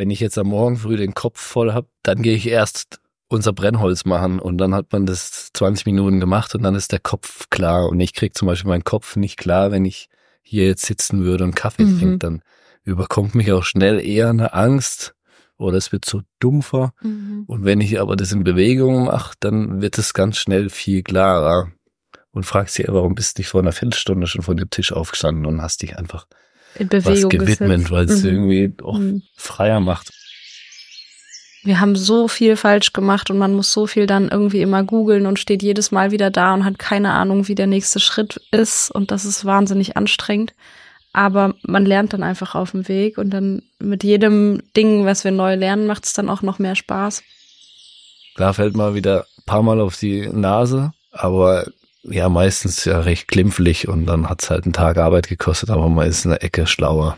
wenn ich jetzt am Morgen früh den Kopf voll hab, dann gehe ich erst unser Brennholz machen und dann hat man das 20 Minuten gemacht und dann ist der Kopf klar und ich krieg zum Beispiel meinen Kopf nicht klar, wenn ich hier jetzt sitzen würde und Kaffee mhm. trinke, dann überkommt mich auch schnell eher eine Angst oder es wird so dumpfer. Mhm. Und wenn ich aber das in Bewegung mache, dann wird es ganz schnell viel klarer. Und fragst dich, warum bist du nicht vor einer Viertelstunde schon von dem Tisch aufgestanden und hast dich einfach in Bewegung was gewidmet, weil es mhm. irgendwie auch mhm. freier macht. Wir haben so viel falsch gemacht und man muss so viel dann irgendwie immer googeln und steht jedes Mal wieder da und hat keine Ahnung, wie der nächste Schritt ist und das ist wahnsinnig anstrengend. Aber man lernt dann einfach auf dem Weg und dann mit jedem Ding, was wir neu lernen, macht es dann auch noch mehr Spaß. Da fällt mal wieder ein paar Mal auf die Nase, aber ja, meistens ja recht klimpflich und dann hat es halt einen Tag Arbeit gekostet, aber man ist in der Ecke schlauer.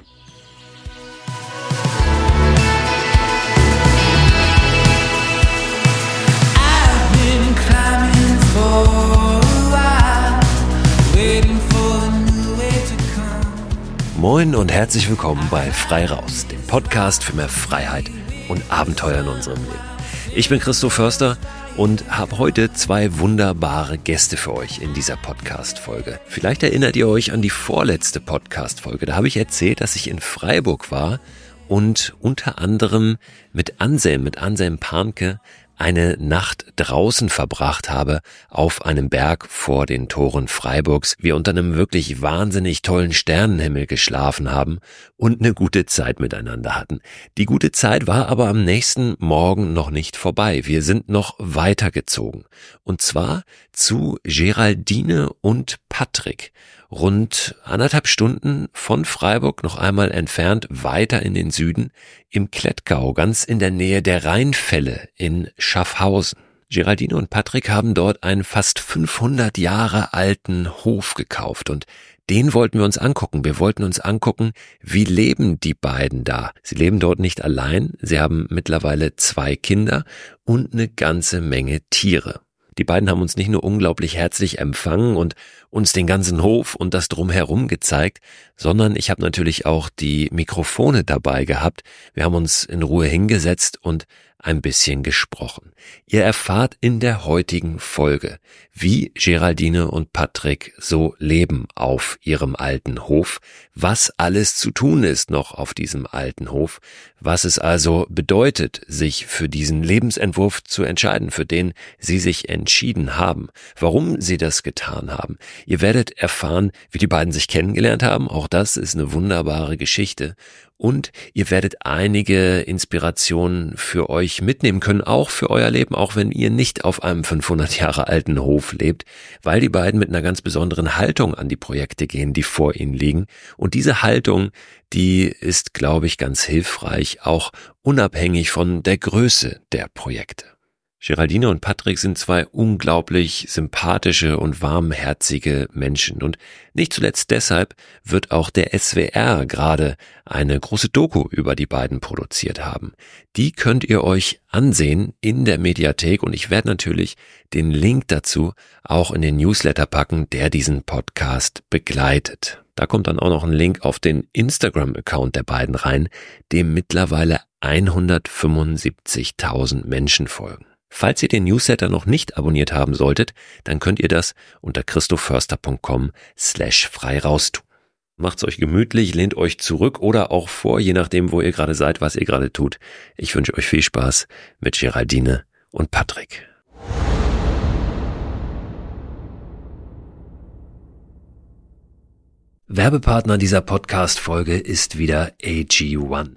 Moin und herzlich willkommen bei Frei Raus, dem Podcast für mehr Freiheit und Abenteuer in unserem Leben. Ich bin Christoph Förster und habe heute zwei wunderbare Gäste für euch in dieser Podcast-Folge. Vielleicht erinnert ihr euch an die vorletzte Podcast-Folge. Da habe ich erzählt, dass ich in Freiburg war und unter anderem mit Anselm, mit Anselm Panke eine Nacht draußen verbracht habe, auf einem Berg vor den Toren Freiburgs, wir unter einem wirklich wahnsinnig tollen Sternenhimmel geschlafen haben und eine gute Zeit miteinander hatten. Die gute Zeit war aber am nächsten Morgen noch nicht vorbei. Wir sind noch weitergezogen. Und zwar zu Geraldine und Patrick rund anderthalb Stunden von Freiburg noch einmal entfernt weiter in den Süden im Klettgau, ganz in der Nähe der Rheinfälle in Schaffhausen. Geraldine und Patrick haben dort einen fast 500 Jahre alten Hof gekauft und den wollten wir uns angucken. Wir wollten uns angucken, wie leben die beiden da. Sie leben dort nicht allein, sie haben mittlerweile zwei Kinder und eine ganze Menge Tiere. Die beiden haben uns nicht nur unglaublich herzlich empfangen und uns den ganzen Hof und das drumherum gezeigt, sondern ich habe natürlich auch die Mikrofone dabei gehabt. Wir haben uns in Ruhe hingesetzt und ein bisschen gesprochen. Ihr erfahrt in der heutigen Folge, wie Geraldine und Patrick so leben auf ihrem alten Hof, was alles zu tun ist noch auf diesem alten Hof, was es also bedeutet, sich für diesen Lebensentwurf zu entscheiden, für den sie sich entschieden haben, warum sie das getan haben. Ihr werdet erfahren, wie die beiden sich kennengelernt haben, auch das ist eine wunderbare Geschichte und ihr werdet einige Inspirationen für euch mitnehmen können, auch für euer Leben, auch wenn ihr nicht auf einem 500 Jahre alten Hof lebt, weil die beiden mit einer ganz besonderen Haltung an die Projekte gehen, die vor ihnen liegen. Und diese Haltung, die ist, glaube ich, ganz hilfreich, auch unabhängig von der Größe der Projekte. Geraldine und Patrick sind zwei unglaublich sympathische und warmherzige Menschen und nicht zuletzt deshalb wird auch der SWR gerade eine große Doku über die beiden produziert haben. Die könnt ihr euch ansehen in der Mediathek und ich werde natürlich den Link dazu auch in den Newsletter packen, der diesen Podcast begleitet. Da kommt dann auch noch ein Link auf den Instagram-Account der beiden rein, dem mittlerweile 175.000 Menschen folgen. Falls ihr den Newsletter noch nicht abonniert haben solltet, dann könnt ihr das unter christoförster.com slash frei raus tun. Macht's euch gemütlich, lehnt euch zurück oder auch vor, je nachdem, wo ihr gerade seid, was ihr gerade tut. Ich wünsche euch viel Spaß mit Geraldine und Patrick. Werbepartner dieser Podcast-Folge ist wieder AG1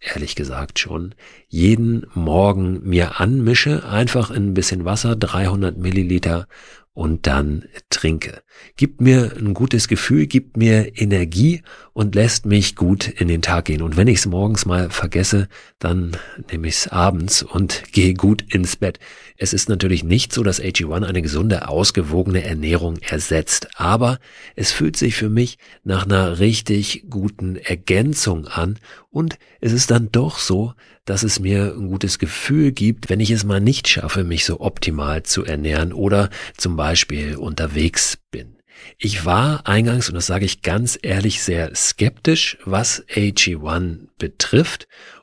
ehrlich gesagt schon, jeden Morgen mir anmische, einfach in ein bisschen Wasser, 300 Milliliter und dann trinke. Gibt mir ein gutes Gefühl, gibt mir Energie und lässt mich gut in den Tag gehen. Und wenn ich es morgens mal vergesse, dann nehme ich es abends und gehe gut ins Bett. Es ist natürlich nicht so, dass AG1 eine gesunde, ausgewogene Ernährung ersetzt, aber es fühlt sich für mich nach einer richtig guten Ergänzung an und es ist dann doch so, dass es mir ein gutes Gefühl gibt, wenn ich es mal nicht schaffe, mich so optimal zu ernähren oder zum Beispiel unterwegs bin. Ich war eingangs, und das sage ich ganz ehrlich, sehr skeptisch, was AG1 betrifft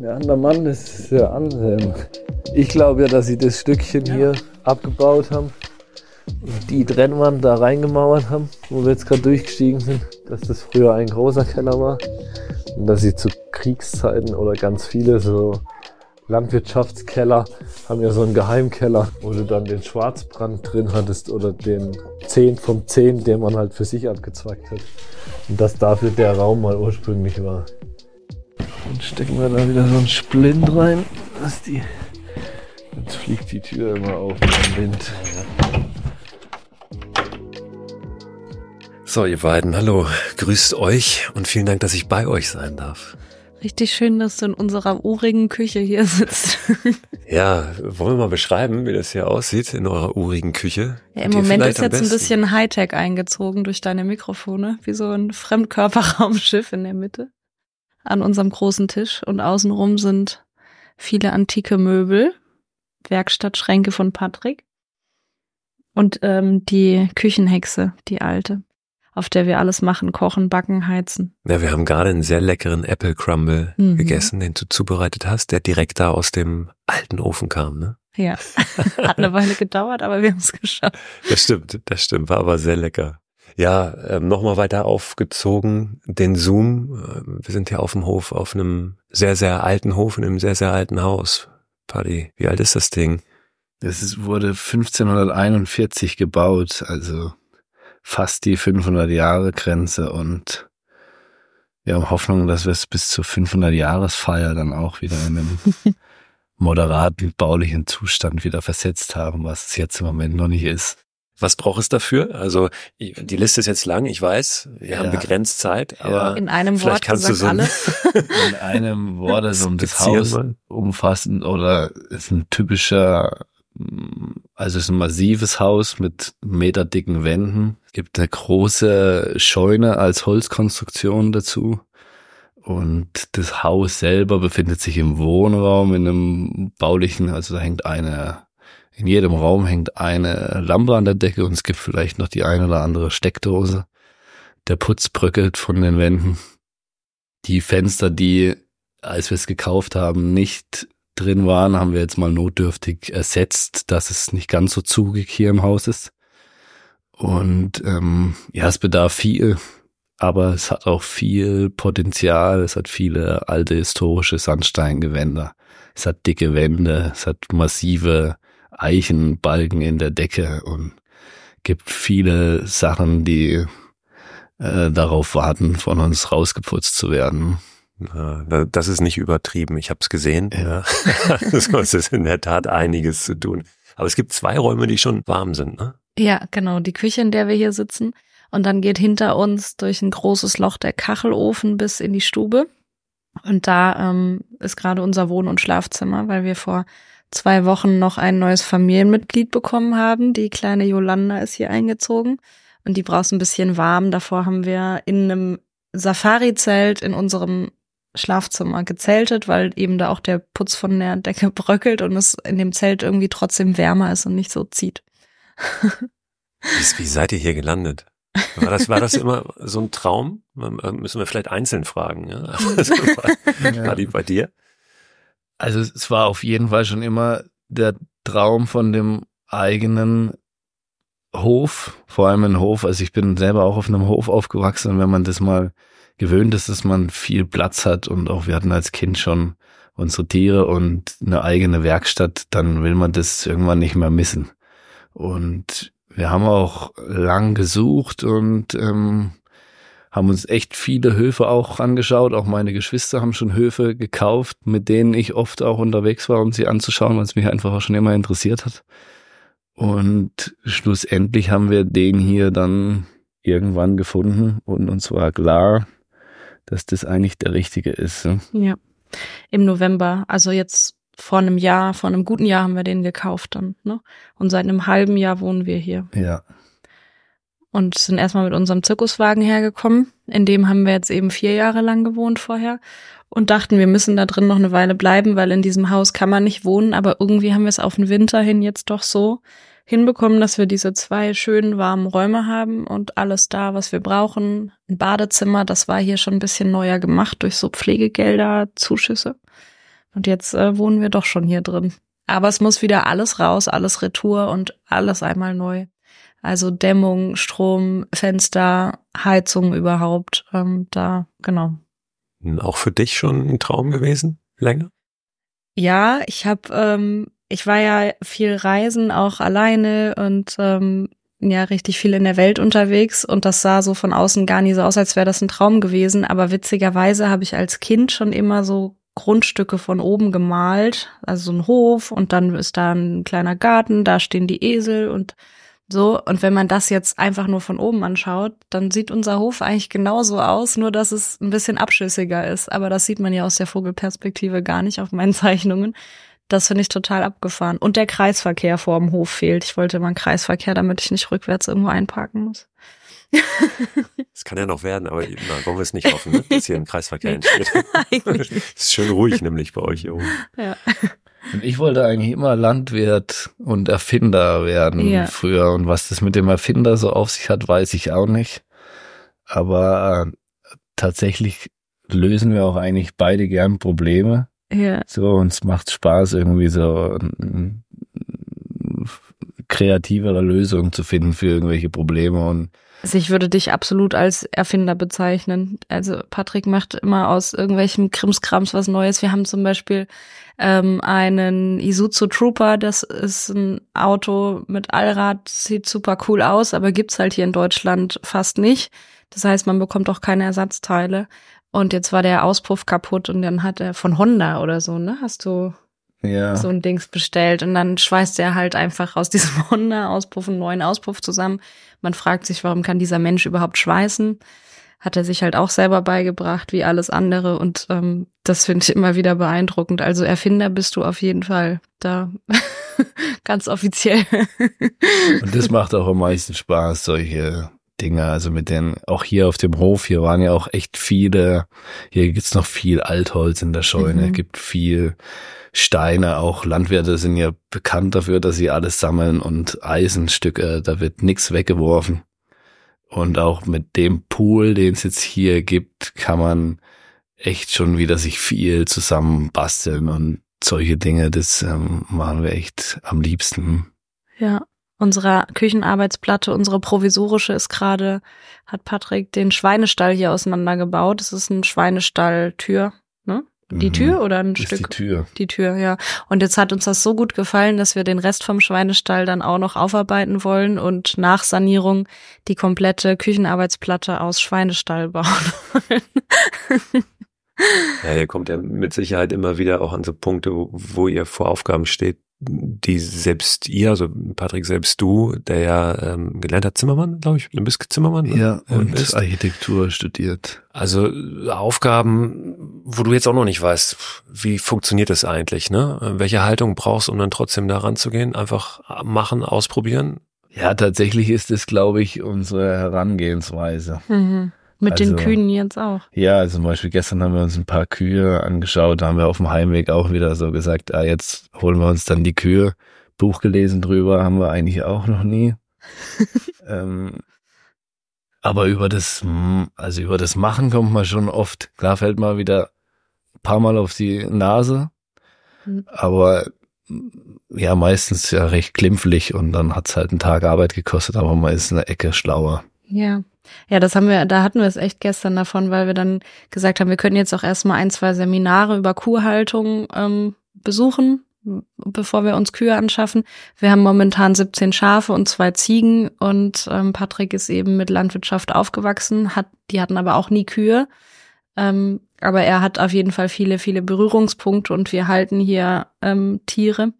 Der andere Mann ist der Anselm. Ich glaube ja, dass sie das Stückchen hier abgebaut haben und die Trennwand da reingemauert haben, wo wir jetzt gerade durchgestiegen sind, dass das früher ein großer Keller war und dass sie zu Kriegszeiten oder ganz viele so Landwirtschaftskeller haben ja so einen Geheimkeller, wo du dann den Schwarzbrand drin hattest oder den 10 vom 10, den man halt für sich abgezweigt hat. Und dass dafür der Raum mal ursprünglich war. Dann stecken wir da wieder so einen Splint rein, dass die. Jetzt fliegt die Tür immer auf im Wind. So, ihr beiden, hallo, grüßt euch und vielen Dank, dass ich bei euch sein darf. Richtig schön, dass du in unserer urigen Küche hier sitzt. Ja, wollen wir mal beschreiben, wie das hier aussieht in eurer urigen Küche? Ja, Im Moment ist jetzt ein bisschen Hightech eingezogen durch deine Mikrofone, wie so ein Fremdkörperraumschiff in der Mitte an unserem großen Tisch und außenrum sind viele antike Möbel, Werkstattschränke von Patrick und ähm, die Küchenhexe, die alte, auf der wir alles machen, kochen, backen, heizen. Ja, wir haben gerade einen sehr leckeren Apple Crumble mhm. gegessen, den du zubereitet hast, der direkt da aus dem alten Ofen kam, ne? Ja, hat eine Weile gedauert, aber wir haben es geschafft. Das stimmt, das stimmt, war aber sehr lecker. Ja, ähm, nochmal weiter aufgezogen, den Zoom. Wir sind hier auf dem Hof, auf einem sehr, sehr alten Hof, in einem sehr, sehr alten Haus. Paddy, wie alt ist das Ding? Das ist, wurde 1541 gebaut, also fast die 500 Jahre Grenze und wir haben Hoffnung, dass wir es bis zur 500 Jahresfeier dann auch wieder in einem moderaten baulichen Zustand wieder versetzt haben, was es jetzt im Moment noch nicht ist. Was braucht es dafür? Also die Liste ist jetzt lang, ich weiß, wir ja. haben begrenzt Zeit, aber in einem vielleicht Wort kannst du so ein, in einem Wort also um das Haus umfassen oder ist ein typischer, also es ist ein massives Haus mit meterdicken Wänden. Es gibt eine große Scheune als Holzkonstruktion dazu. Und das Haus selber befindet sich im Wohnraum in einem baulichen, also da hängt eine in jedem Raum hängt eine Lampe an der Decke und es gibt vielleicht noch die eine oder andere Steckdose. Der Putz bröckelt von den Wänden. Die Fenster, die, als wir es gekauft haben, nicht drin waren, haben wir jetzt mal notdürftig ersetzt, dass es nicht ganz so zugig hier im Haus ist. Und ähm, ja, es bedarf viel, aber es hat auch viel Potenzial. Es hat viele alte historische Sandsteingewänder. Es hat dicke Wände, es hat massive Eichenbalken in der Decke und gibt viele Sachen, die äh, darauf warten, von uns rausgeputzt zu werden. Das ist nicht übertrieben. Ich habe es gesehen. Ja. das ist in der Tat einiges zu tun. Aber es gibt zwei Räume, die schon warm sind, ne? Ja, genau. Die Küche, in der wir hier sitzen. Und dann geht hinter uns durch ein großes Loch der Kachelofen bis in die Stube. Und da ähm, ist gerade unser Wohn- und Schlafzimmer, weil wir vor zwei Wochen noch ein neues Familienmitglied bekommen haben. Die kleine Jolanda ist hier eingezogen und die braucht ein bisschen warm. Davor haben wir in einem Safari-Zelt in unserem Schlafzimmer gezeltet, weil eben da auch der Putz von der Decke bröckelt und es in dem Zelt irgendwie trotzdem wärmer ist und nicht so zieht. wie, wie seid ihr hier gelandet? War das, war das immer so ein Traum? Müssen wir vielleicht einzeln fragen. Ja? Also war, war die bei dir? Also es war auf jeden Fall schon immer der Traum von dem eigenen Hof, vor allem ein Hof. Also ich bin selber auch auf einem Hof aufgewachsen und wenn man das mal gewöhnt ist, dass man viel Platz hat und auch wir hatten als Kind schon unsere Tiere und eine eigene Werkstatt, dann will man das irgendwann nicht mehr missen. Und wir haben auch lang gesucht und ähm, haben uns echt viele Höfe auch angeschaut. Auch meine Geschwister haben schon Höfe gekauft, mit denen ich oft auch unterwegs war, um sie anzuschauen, weil es mich einfach auch schon immer interessiert hat. Und schlussendlich haben wir den hier dann irgendwann gefunden und uns war klar, dass das eigentlich der richtige ist. Ja, im November, also jetzt vor einem Jahr, vor einem guten Jahr haben wir den gekauft dann. Ne? Und seit einem halben Jahr wohnen wir hier. Ja. Und sind erstmal mit unserem Zirkuswagen hergekommen. In dem haben wir jetzt eben vier Jahre lang gewohnt vorher. Und dachten, wir müssen da drin noch eine Weile bleiben, weil in diesem Haus kann man nicht wohnen. Aber irgendwie haben wir es auf den Winter hin jetzt doch so hinbekommen, dass wir diese zwei schönen warmen Räume haben und alles da, was wir brauchen. Ein Badezimmer, das war hier schon ein bisschen neuer gemacht durch so Pflegegelder, Zuschüsse. Und jetzt äh, wohnen wir doch schon hier drin. Aber es muss wieder alles raus, alles Retour und alles einmal neu. Also Dämmung, Strom, Fenster, Heizung überhaupt. Ähm, da, genau. Auch für dich schon ein Traum gewesen? Länger? Ja, ich habe ähm, ich war ja viel reisen, auch alleine und ähm, ja richtig viel in der Welt unterwegs und das sah so von außen gar nie so aus, als wäre das ein Traum gewesen. Aber witzigerweise habe ich als Kind schon immer so Grundstücke von oben gemalt, also so ein Hof und dann ist da ein kleiner Garten, da stehen die Esel und so. Und wenn man das jetzt einfach nur von oben anschaut, dann sieht unser Hof eigentlich genauso aus, nur dass es ein bisschen abschüssiger ist. Aber das sieht man ja aus der Vogelperspektive gar nicht auf meinen Zeichnungen. Das finde ich total abgefahren. Und der Kreisverkehr vor dem Hof fehlt. Ich wollte mal einen Kreisverkehr, damit ich nicht rückwärts irgendwo einparken muss. Das kann ja noch werden, aber na, wollen wir es nicht hoffen, ne? dass hier ein Kreisverkehr entsteht. Es ist schön ruhig nämlich bei euch hier oben. Ja. Und ich wollte eigentlich immer Landwirt und Erfinder werden ja. früher. Und was das mit dem Erfinder so auf sich hat, weiß ich auch nicht. Aber äh, tatsächlich lösen wir auch eigentlich beide gern Probleme. Ja. So, uns macht Spaß, irgendwie so kreativere Lösungen zu finden für irgendwelche Probleme und also ich würde dich absolut als Erfinder bezeichnen. Also Patrick macht immer aus irgendwelchem Krimskrams was Neues. Wir haben zum Beispiel ähm, einen Isuzu Trooper, das ist ein Auto mit Allrad, sieht super cool aus, aber gibt's halt hier in Deutschland fast nicht. Das heißt, man bekommt auch keine Ersatzteile. Und jetzt war der Auspuff kaputt und dann hat er von Honda oder so, ne? Hast du ja. so ein Dings bestellt und dann schweißt er halt einfach aus diesem Honda-Auspuff einen neuen Auspuff zusammen. Man fragt sich, warum kann dieser Mensch überhaupt schweißen? Hat er sich halt auch selber beigebracht, wie alles andere. Und ähm, das finde ich immer wieder beeindruckend. Also Erfinder bist du auf jeden Fall da. Ganz offiziell. und das macht auch am meisten Spaß, solche Dinge. Also mit den, auch hier auf dem Hof, hier waren ja auch echt viele, hier gibt's noch viel Altholz in der Scheune, mhm. gibt viel Steine, auch Landwirte sind ja bekannt dafür, dass sie alles sammeln und Eisenstücke, da wird nichts weggeworfen. Und auch mit dem Pool, den es jetzt hier gibt, kann man echt schon wieder sich viel zusammen basteln und solche Dinge, das ähm, machen wir echt am liebsten. Ja, unserer Küchenarbeitsplatte, unsere provisorische ist gerade, hat Patrick den Schweinestall hier auseinandergebaut. Das ist ein Schweinestalltür, ne? Die mhm. Tür oder ein ist Stück? Die Tür. Die Tür, ja. Und jetzt hat uns das so gut gefallen, dass wir den Rest vom Schweinestall dann auch noch aufarbeiten wollen und nach Sanierung die komplette Küchenarbeitsplatte aus Schweinestall bauen wollen. Ja, ihr kommt ja mit Sicherheit immer wieder auch an so Punkte, wo ihr vor Aufgaben steht, die selbst ihr, also Patrick, selbst du, der ja ähm, gelernter Zimmermann, glaube ich, du bist Zimmermann. Ne? Ja, und, und ist. Architektur studiert. Also Aufgaben, wo du jetzt auch noch nicht weißt, wie funktioniert das eigentlich, ne? Welche Haltung brauchst, um dann trotzdem da ranzugehen? Einfach machen, ausprobieren? Ja, tatsächlich ist es, glaube ich, unsere Herangehensweise. Mhm. Mit also, den Kühen jetzt auch. Ja, also zum Beispiel gestern haben wir uns ein paar Kühe angeschaut, da haben wir auf dem Heimweg auch wieder so gesagt, ah, jetzt holen wir uns dann die Kühe. Buch gelesen drüber haben wir eigentlich auch noch nie. ähm, aber über das, also über das Machen kommt man schon oft. Klar fällt man wieder ein paar Mal auf die Nase, mhm. aber ja, meistens ja recht klimpflich und dann hat's halt einen Tag Arbeit gekostet, aber man ist eine Ecke schlauer. Ja. Ja, das haben wir, da hatten wir es echt gestern davon, weil wir dann gesagt haben, wir können jetzt auch erstmal ein, zwei Seminare über Kuhhaltung ähm, besuchen, bevor wir uns Kühe anschaffen. Wir haben momentan 17 Schafe und zwei Ziegen und ähm, Patrick ist eben mit Landwirtschaft aufgewachsen, hat, die hatten aber auch nie Kühe. Ähm, aber er hat auf jeden Fall viele, viele Berührungspunkte und wir halten hier ähm, Tiere.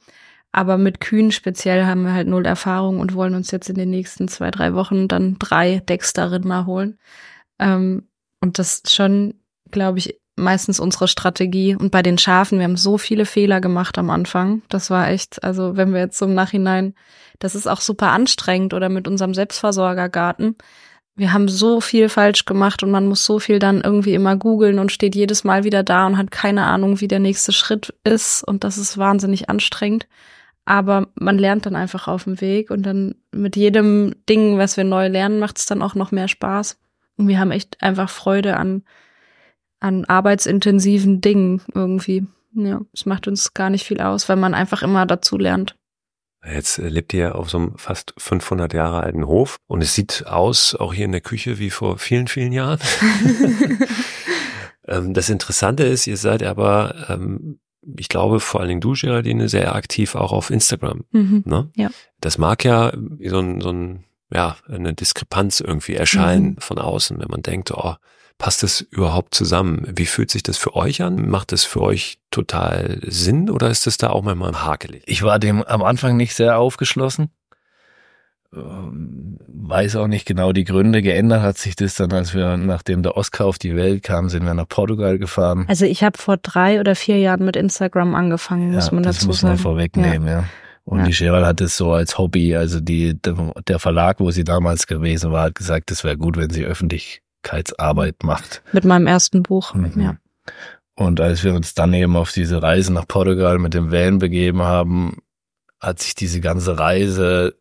Aber mit Kühen speziell haben wir halt null Erfahrung und wollen uns jetzt in den nächsten zwei, drei Wochen dann drei Dexter-Rinder holen. Ähm, und das ist schon, glaube ich, meistens unsere Strategie. Und bei den Schafen, wir haben so viele Fehler gemacht am Anfang. Das war echt, also wenn wir jetzt so im Nachhinein, das ist auch super anstrengend oder mit unserem Selbstversorgergarten. Wir haben so viel falsch gemacht und man muss so viel dann irgendwie immer googeln und steht jedes Mal wieder da und hat keine Ahnung, wie der nächste Schritt ist. Und das ist wahnsinnig anstrengend. Aber man lernt dann einfach auf dem Weg und dann mit jedem Ding, was wir neu lernen, macht es dann auch noch mehr Spaß. Und wir haben echt einfach Freude an, an arbeitsintensiven Dingen irgendwie. Ja, es macht uns gar nicht viel aus, weil man einfach immer dazu lernt. Jetzt lebt ihr auf so einem fast 500 Jahre alten Hof und es sieht aus, auch hier in der Küche, wie vor vielen, vielen Jahren. Ähm, das Interessante ist, ihr seid aber ähm, ich glaube, vor allen Dingen du, Geraldine, sehr aktiv auch auf Instagram. Mhm, ne? ja. Das mag ja so ein, so ein, ja, eine Diskrepanz irgendwie erscheinen mhm. von außen, wenn man denkt, oh, passt das überhaupt zusammen? Wie fühlt sich das für euch an? Macht das für euch total Sinn oder ist das da auch manchmal hakelig? Ich war dem am Anfang nicht sehr aufgeschlossen. Ähm, weiß auch nicht genau die Gründe. Geändert hat sich das dann, als wir, nachdem der Oscar auf die Welt kam, sind wir nach Portugal gefahren. Also ich habe vor drei oder vier Jahren mit Instagram angefangen, muss man dazu sagen. Das muss man vorwegnehmen, ja. ja. Und ja. die Cheryl hat es so als Hobby, also die, der Verlag, wo sie damals gewesen war, hat gesagt, es wäre gut, wenn sie Öffentlichkeitsarbeit macht. Mit meinem ersten Buch, mhm. ja. Und als wir uns dann eben auf diese Reise nach Portugal mit dem Van begeben haben, hat sich diese ganze Reise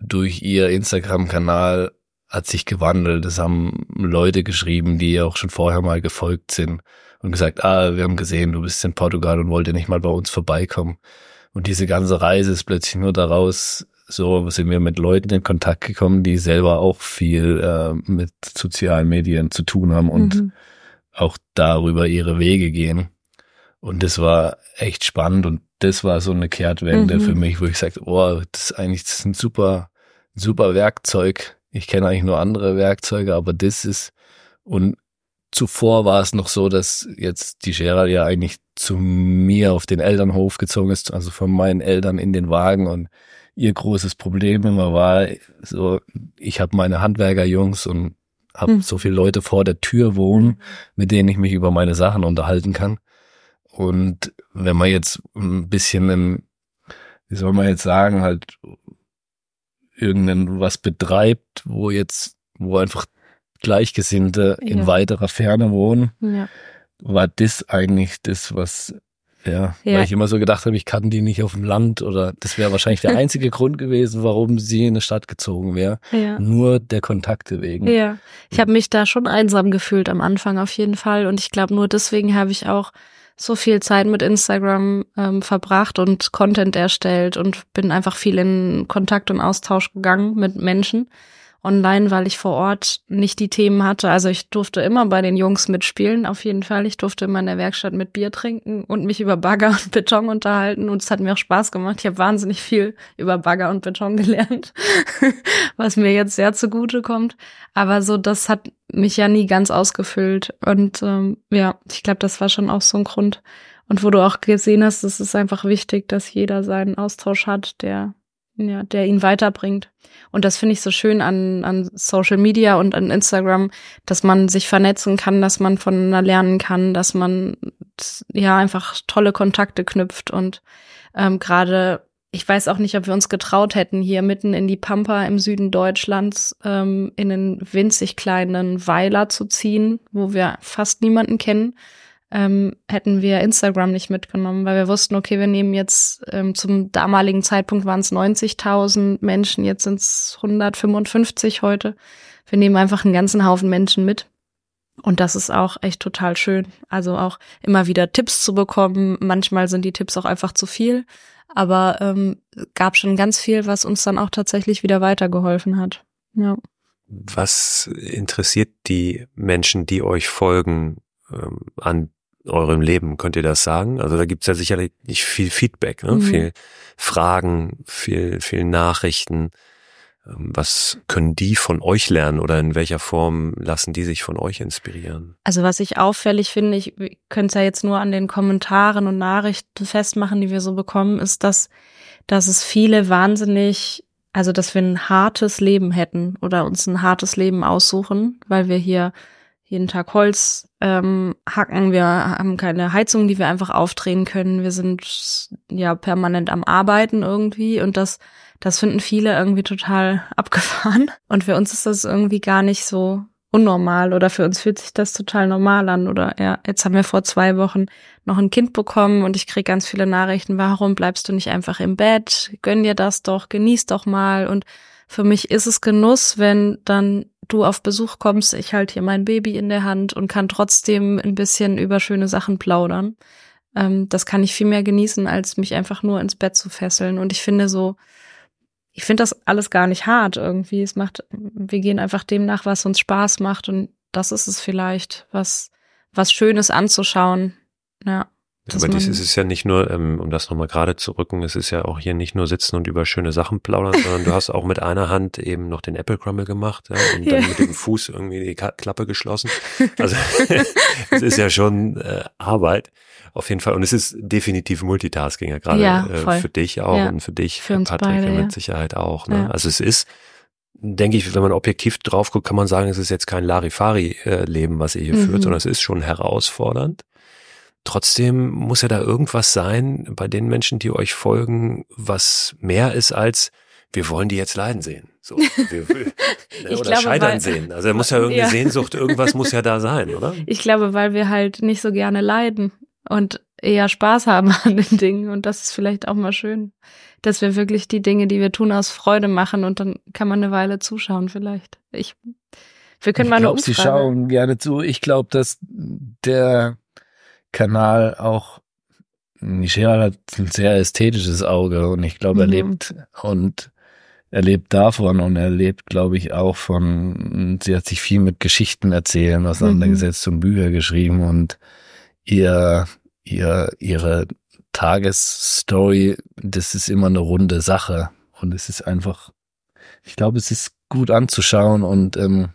durch ihr Instagram-Kanal hat sich gewandelt. Es haben Leute geschrieben, die ihr auch schon vorher mal gefolgt sind und gesagt, ah, wir haben gesehen, du bist in Portugal und wollt ihr nicht mal bei uns vorbeikommen. Und diese ganze Reise ist plötzlich nur daraus, so sind wir mit Leuten in Kontakt gekommen, die selber auch viel äh, mit sozialen Medien zu tun haben und mhm. auch darüber ihre Wege gehen. Und das war echt spannend und das war so eine Kehrtwende mhm. für mich, wo ich sagte, oh, das ist eigentlich das ist ein super super Werkzeug. Ich kenne eigentlich nur andere Werkzeuge, aber das ist und zuvor war es noch so, dass jetzt die Gerald ja eigentlich zu mir auf den Elternhof gezogen ist, also von meinen Eltern in den Wagen und ihr großes Problem immer war so, ich habe meine Handwerkerjungs und habe hm. so viele Leute vor der Tür wohnen, mit denen ich mich über meine Sachen unterhalten kann. Und wenn man jetzt ein bisschen, im, wie soll man jetzt sagen, halt irgendein was betreibt, wo jetzt, wo einfach Gleichgesinnte ja. in weiterer Ferne wohnen, ja. war das eigentlich das, was ja, ja, weil ich immer so gedacht habe, ich kann die nicht auf dem Land oder das wäre wahrscheinlich der einzige Grund gewesen, warum sie in eine Stadt gezogen wäre. Ja. Nur der Kontakte wegen. Ja, ich habe mich da schon einsam gefühlt am Anfang auf jeden Fall und ich glaube nur deswegen habe ich auch so viel Zeit mit Instagram ähm, verbracht und Content erstellt und bin einfach viel in Kontakt und Austausch gegangen mit Menschen. Online, weil ich vor Ort nicht die Themen hatte. Also ich durfte immer bei den Jungs mitspielen, auf jeden Fall. Ich durfte immer in der Werkstatt mit Bier trinken und mich über Bagger und Beton unterhalten. Und es hat mir auch Spaß gemacht. Ich habe wahnsinnig viel über Bagger und Beton gelernt, was mir jetzt sehr zugute kommt. Aber so, das hat mich ja nie ganz ausgefüllt. Und ähm, ja, ich glaube, das war schon auch so ein Grund. Und wo du auch gesehen hast, es ist einfach wichtig, dass jeder seinen Austausch hat, der ja, der ihn weiterbringt. Und das finde ich so schön an, an Social Media und an Instagram, dass man sich vernetzen kann, dass man voneinander lernen kann, dass man ja einfach tolle Kontakte knüpft und ähm, gerade ich weiß auch nicht, ob wir uns getraut hätten, hier mitten in die Pampa im Süden Deutschlands ähm, in einen winzig kleinen Weiler zu ziehen, wo wir fast niemanden kennen ähm, hätten wir Instagram nicht mitgenommen, weil wir wussten, okay, wir nehmen jetzt ähm, zum damaligen Zeitpunkt waren es 90.000 Menschen, jetzt sind es 155 heute. Wir nehmen einfach einen ganzen Haufen Menschen mit. Und das ist auch echt total schön. Also auch immer wieder Tipps zu bekommen. Manchmal sind die Tipps auch einfach zu viel. Aber ähm, gab schon ganz viel, was uns dann auch tatsächlich wieder weitergeholfen hat. Ja. Was interessiert die Menschen, die euch folgen, ähm, an eurem Leben? Könnt ihr das sagen? Also da gibt's ja sicherlich nicht viel Feedback, ne? Mhm. viel Fragen, viel, viel Nachrichten. Ähm, was können die von euch lernen oder in welcher Form lassen die sich von euch inspirieren? Also was ich auffällig finde, ich könnte es ja jetzt nur an den Kommentaren und Nachrichten festmachen, die wir so bekommen, ist, dass, dass es viele wahnsinnig, also dass wir ein hartes Leben hätten oder uns ein hartes Leben aussuchen, weil wir hier jeden Tag Holz ähm, hacken. Wir haben keine Heizung, die wir einfach aufdrehen können. Wir sind ja permanent am Arbeiten irgendwie und das, das finden viele irgendwie total abgefahren. Und für uns ist das irgendwie gar nicht so unnormal oder für uns fühlt sich das total normal an. Oder ja, jetzt haben wir vor zwei Wochen noch ein Kind bekommen und ich kriege ganz viele Nachrichten, warum bleibst du nicht einfach im Bett? Gönn dir das doch, genieß doch mal. Und für mich ist es Genuss, wenn dann du auf Besuch kommst, ich halte hier mein Baby in der Hand und kann trotzdem ein bisschen über schöne Sachen plaudern. Ähm, das kann ich viel mehr genießen, als mich einfach nur ins Bett zu fesseln. Und ich finde so, ich finde das alles gar nicht hart irgendwie. Es macht, wir gehen einfach dem nach, was uns Spaß macht. Und das ist es vielleicht, was, was Schönes anzuschauen. Ja. Aber dies ist es ja nicht nur, ähm, um das nochmal gerade zu rücken, es ist ja auch hier nicht nur sitzen und über schöne Sachen plaudern, sondern du hast auch mit einer Hand eben noch den Apple Crumble gemacht ja, und dann mit dem Fuß irgendwie die Klappe geschlossen. Also es ist ja schon äh, Arbeit auf jeden Fall und es ist definitiv Multitasking ja gerade ja, äh, für dich auch ja. und für dich, für, für Patrick beide, mit Sicherheit auch. Ne? Also es ist denke ich, wenn man objektiv drauf guckt, kann man sagen, es ist jetzt kein Larifari-Leben, was ihr hier mhm. führt, sondern es ist schon herausfordernd. Trotzdem muss ja da irgendwas sein bei den Menschen, die euch folgen, was mehr ist als wir wollen die jetzt leiden sehen. So, wir, ne, oder glaube, scheitern weil, sehen. Also er muss ja irgendwie ja. Sehnsucht, irgendwas muss ja da sein, oder? Ich glaube, weil wir halt nicht so gerne leiden und eher Spaß haben an den Dingen. Und das ist vielleicht auch mal schön, dass wir wirklich die Dinge, die wir tun, aus Freude machen und dann kann man eine Weile zuschauen vielleicht. Ich, wir können ich mal eine glaub, Umfrage. Sie schauen gerne zu. Ich glaube, dass der Kanal auch Michel hat ein sehr ästhetisches Auge und ich glaube, mhm. er lebt und er lebt davon und er lebt, glaube ich, auch von, sie hat sich viel mit Geschichten erzählen auseinandergesetzt mhm. und Bücher geschrieben und ihr, ihr, ihre Tagesstory, das ist immer eine runde Sache und es ist einfach, ich glaube, es ist gut anzuschauen und, ähm,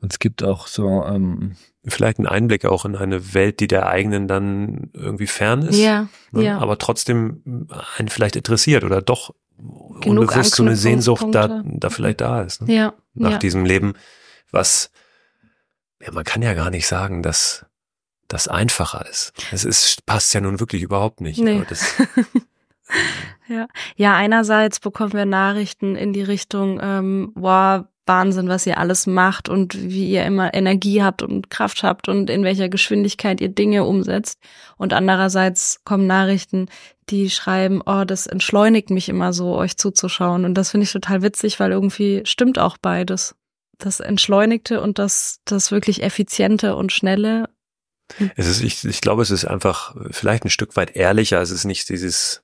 und es gibt auch so, ähm, vielleicht ein Einblick auch in eine Welt, die der eigenen dann irgendwie fern ist. Ja, ne? ja. Aber trotzdem einen vielleicht interessiert oder doch Genug unbewusst so eine Sehnsucht da, da vielleicht da ist. Ne? Ja. Nach ja. diesem Leben, was, ja, man kann ja gar nicht sagen, dass das einfacher ist. Es ist, passt ja nun wirklich überhaupt nicht. Nee. Das, ja. ja, einerseits bekommen wir Nachrichten in die Richtung, ähm, wow, Wahnsinn, was ihr alles macht und wie ihr immer Energie habt und Kraft habt und in welcher Geschwindigkeit ihr Dinge umsetzt. Und andererseits kommen Nachrichten, die schreiben, oh, das entschleunigt mich immer so, euch zuzuschauen. Und das finde ich total witzig, weil irgendwie stimmt auch beides. Das Entschleunigte und das, das wirklich Effiziente und Schnelle. Es ist, ich, ich glaube, es ist einfach vielleicht ein Stück weit ehrlicher. Es ist nicht dieses,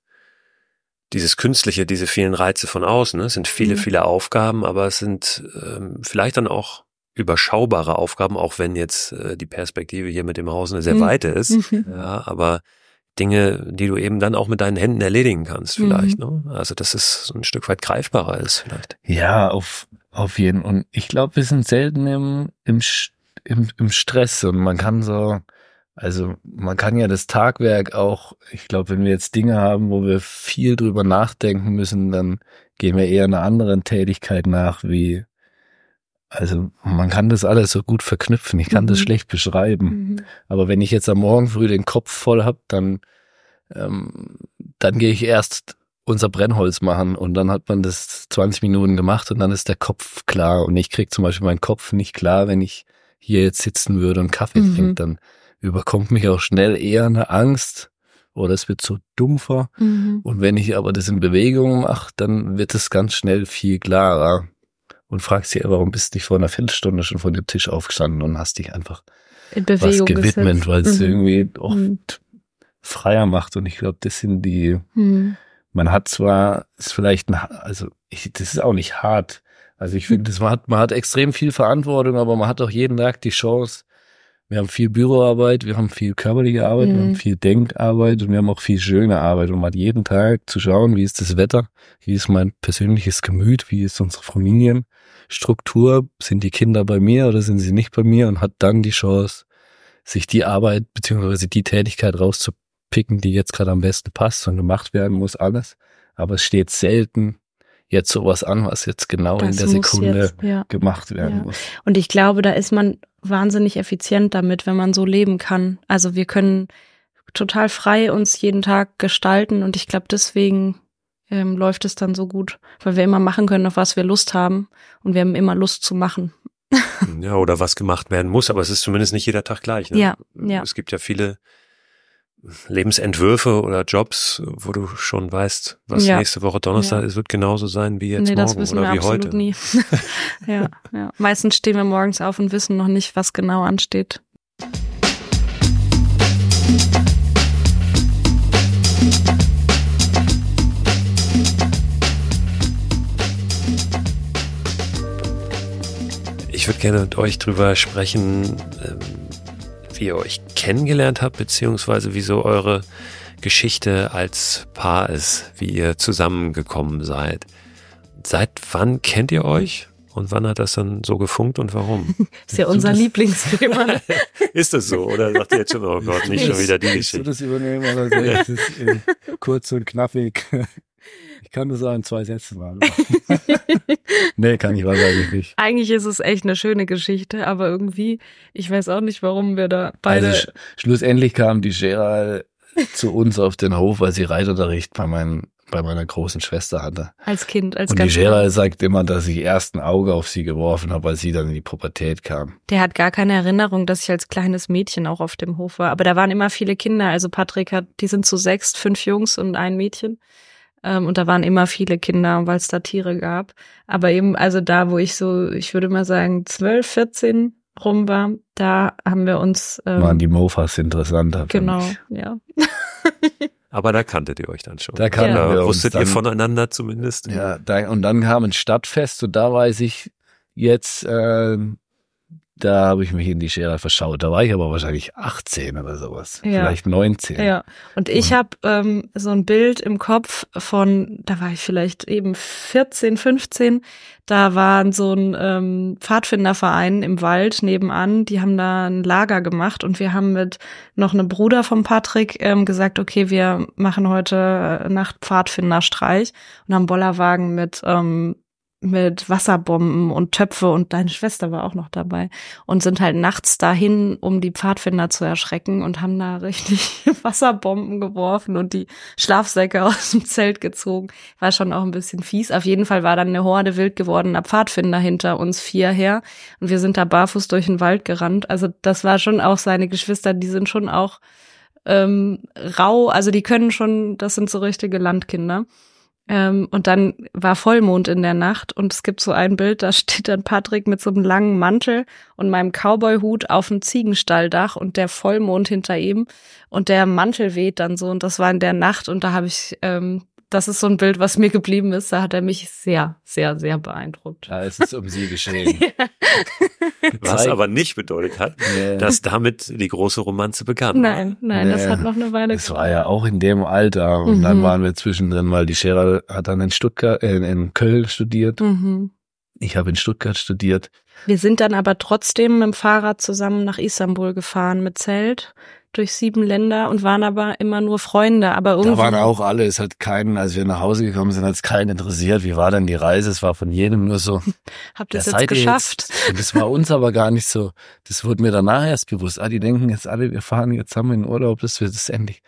dieses Künstliche, diese vielen Reize von außen. Ne? Es sind viele, Mhm. viele Aufgaben, aber es sind ähm, vielleicht dann auch überschaubare Aufgaben, auch wenn jetzt äh, die Perspektive hier mit dem Haus eine sehr Mhm. weite ist. Mhm. Ja, aber Dinge, die du eben dann auch mit deinen Händen erledigen kannst, vielleicht. Ne? Also dass es so ein Stück weit greifbarer ist, vielleicht. Ja, auf, auf jeden. Und ich glaube, wir sind selten im, im, im, im Stress und man kann so, also man kann ja das Tagwerk auch, ich glaube, wenn wir jetzt Dinge haben, wo wir viel drüber nachdenken müssen, dann gehen wir eher einer anderen Tätigkeit nach, wie, also man kann das alles so gut verknüpfen. Ich kann das Mhm. schlecht beschreiben. Mhm. Aber wenn ich jetzt am Morgen früh den Kopf voll hab, dann, ähm, dann gehe ich erst unser Brennholz machen und dann hat man das 20 Minuten gemacht und dann ist der Kopf klar. Und ich krieg zum Beispiel meinen Kopf nicht klar, wenn ich hier jetzt sitzen würde und Kaffee Mhm. trinke, dann überkommt mich auch schnell eher eine Angst oder es wird so dumpfer. Mhm. Und wenn ich aber das in Bewegung mache, dann wird es ganz schnell viel klarer. Und fragst dich, warum bist du nicht vor einer Viertelstunde schon von dem Tisch aufgestanden und hast dich einfach In was Bewegung gewidmet, gesetzt. weil es Mhm. irgendwie auch Mhm. freier macht. Und ich glaube, das sind die, Mhm. man hat zwar, ist vielleicht, ein, also ich, das ist auch nicht hart. Also ich finde, man hat, man hat extrem viel Verantwortung, aber man hat auch jeden Tag die Chance. Wir haben viel Büroarbeit, wir haben viel körperliche Arbeit, wir Mhm. haben viel Denkarbeit und wir haben auch viel schöne Arbeit. Und man hat jeden Tag zu schauen, wie ist das Wetter, wie ist mein persönliches Gemüt, wie ist unsere Familienstruktur, sind die Kinder bei mir oder sind sie nicht bei mir und hat dann die Chance, sich die Arbeit beziehungsweise die Tätigkeit rauszupicken, die jetzt gerade am besten passt und gemacht werden muss, alles. Aber es steht selten jetzt sowas an, was jetzt genau in Das der muss Sekunde jetzt, ja. gemacht werden Ja. muss. Und ich glaube, da ist man wahnsinnig effizient damit, wenn man so leben kann. Also wir können total frei uns jeden Tag gestalten und ich glaube, deswegen ähm, läuft es dann so gut, weil wir immer machen können, auf was wir Lust haben und wir haben immer Lust zu machen. Ja, oder was gemacht werden muss, aber es ist zumindest nicht jeder Tag gleich. Ne? Ja, ja. Es gibt ja viele Lebensentwürfe oder Jobs, wo du schon weißt, was Ja. nächste Woche Donnerstag Ja. ist, wird genauso sein wie jetzt nee, das morgen wissen oder wir wie absolut heute. nie. ja, ja. Meistens stehen wir morgens auf und wissen noch nicht, was genau ansteht. Ich würde gerne mit euch drüber sprechen, ähm, ihr euch kennengelernt habt, beziehungsweise wieso eure Geschichte als Paar ist, wie ihr zusammengekommen seid. Seit wann kennt ihr euch? Und wann hat das dann so gefunkt und warum? Ist ja unser das- Lieblingsthema. Ist das so? Oder sagt ihr jetzt schon, oh Gott, nicht schon wieder die Geschichte? das übernehmen oder soll ich das äh, kurz und knappig? Ich kann das in zwei Sätzen machen. nee, kann ich wahrscheinlich nicht. Eigentlich ist es echt eine schöne Geschichte, aber irgendwie, ich weiß auch nicht, warum wir da beide. Also sch schlussendlich kam die Gerald zu uns auf den Hof, weil sie Reitunterricht bei, meinen, bei meiner großen Schwester hatte. als Kind, als Und die ganz Gerald sagt immer, dass ich erst ein Auge auf sie geworfen habe, als sie dann in die Pubertät kam. Der hat gar keine Erinnerung, dass ich als kleines Mädchen auch auf dem Hof war. Aber da waren immer viele Kinder. Also Patrick hat, die sind zu sechs, fünf Jungs und ein Mädchen. Ähm, und da waren immer viele Kinder, weil es da Tiere gab. Aber eben, also da, wo ich so, ich würde mal sagen, zwölf, vierzehn rum war, da haben wir uns ähm, Waren die Mofas interessanter. genau, ja. Aber da kanntet ihr euch dann schon. Da kannten Oder wir uns wusstet ihr dann. voneinander zumindest? Ja, da, und dann kam ein Stadtfest und da weiß ich jetzt, ähm, da habe ich mich in die Schere verschaut. Da war ich aber wahrscheinlich 18 oder sowas. Ja. Vielleicht 19. Ja, und ich habe ähm, so ein Bild im Kopf von, da war ich vielleicht eben 14, 15, da waren so ein ähm, Pfadfinderverein im Wald nebenan, die haben da ein Lager gemacht und wir haben mit noch einem Bruder von Patrick ähm, gesagt, okay, wir machen heute äh, Nacht Pfadfinderstreich und haben Bollerwagen mit ähm, mit Wasserbomben und Töpfe und deine Schwester war auch noch dabei und sind halt nachts dahin, um die Pfadfinder zu erschrecken und haben da richtig Wasserbomben geworfen und die Schlafsäcke aus dem Zelt gezogen. War schon auch ein bisschen fies. Auf jeden Fall war dann eine Horde wild gewordener Pfadfinder hinter uns vier her und wir sind da barfuß durch den Wald gerannt. Also das war schon auch seine Geschwister, die sind schon auch ähm, rau, also die können schon, das sind so richtige Landkinder. Ähm, und dann war Vollmond in der Nacht und es gibt so ein Bild, da steht dann Patrick mit so einem langen Mantel und meinem Cowboy-Hut auf dem Ziegenstalldach und der Vollmond hinter ihm und der Mantel weht dann so und das war in der Nacht und da habe ich ähm, das ist so ein Bild, was mir geblieben ist. Da hat er mich sehr, sehr, sehr beeindruckt. Da ist es um sie geschehen. Was aber nicht bedeutet hat, Nee. dass damit die große Romanze begann. Nein, nein, das Nee. hat noch eine Weile Das war ja auch in dem Alter. Und Mhm. dann waren wir zwischendrin, weil die Scherer hat dann in Stuttgart, äh, in Köln studiert. Mhm. Ich habe in Stuttgart studiert. Wir sind dann aber trotzdem mit dem Fahrrad zusammen nach Istanbul gefahren mit Zelt durch sieben Länder und waren aber immer nur Freunde. Aber irgendwie Da waren auch alle, es hat keinen, als wir nach Hause gekommen sind, hat es keinen interessiert. Wie war denn die Reise? Es war von jedem nur so, habt ihr es jetzt geschafft. jetzt? Und das war uns aber gar nicht so, das wurde mir danach erst bewusst. Ah, die denken jetzt alle, wir fahren jetzt zusammen in Urlaub, das wird es endlich.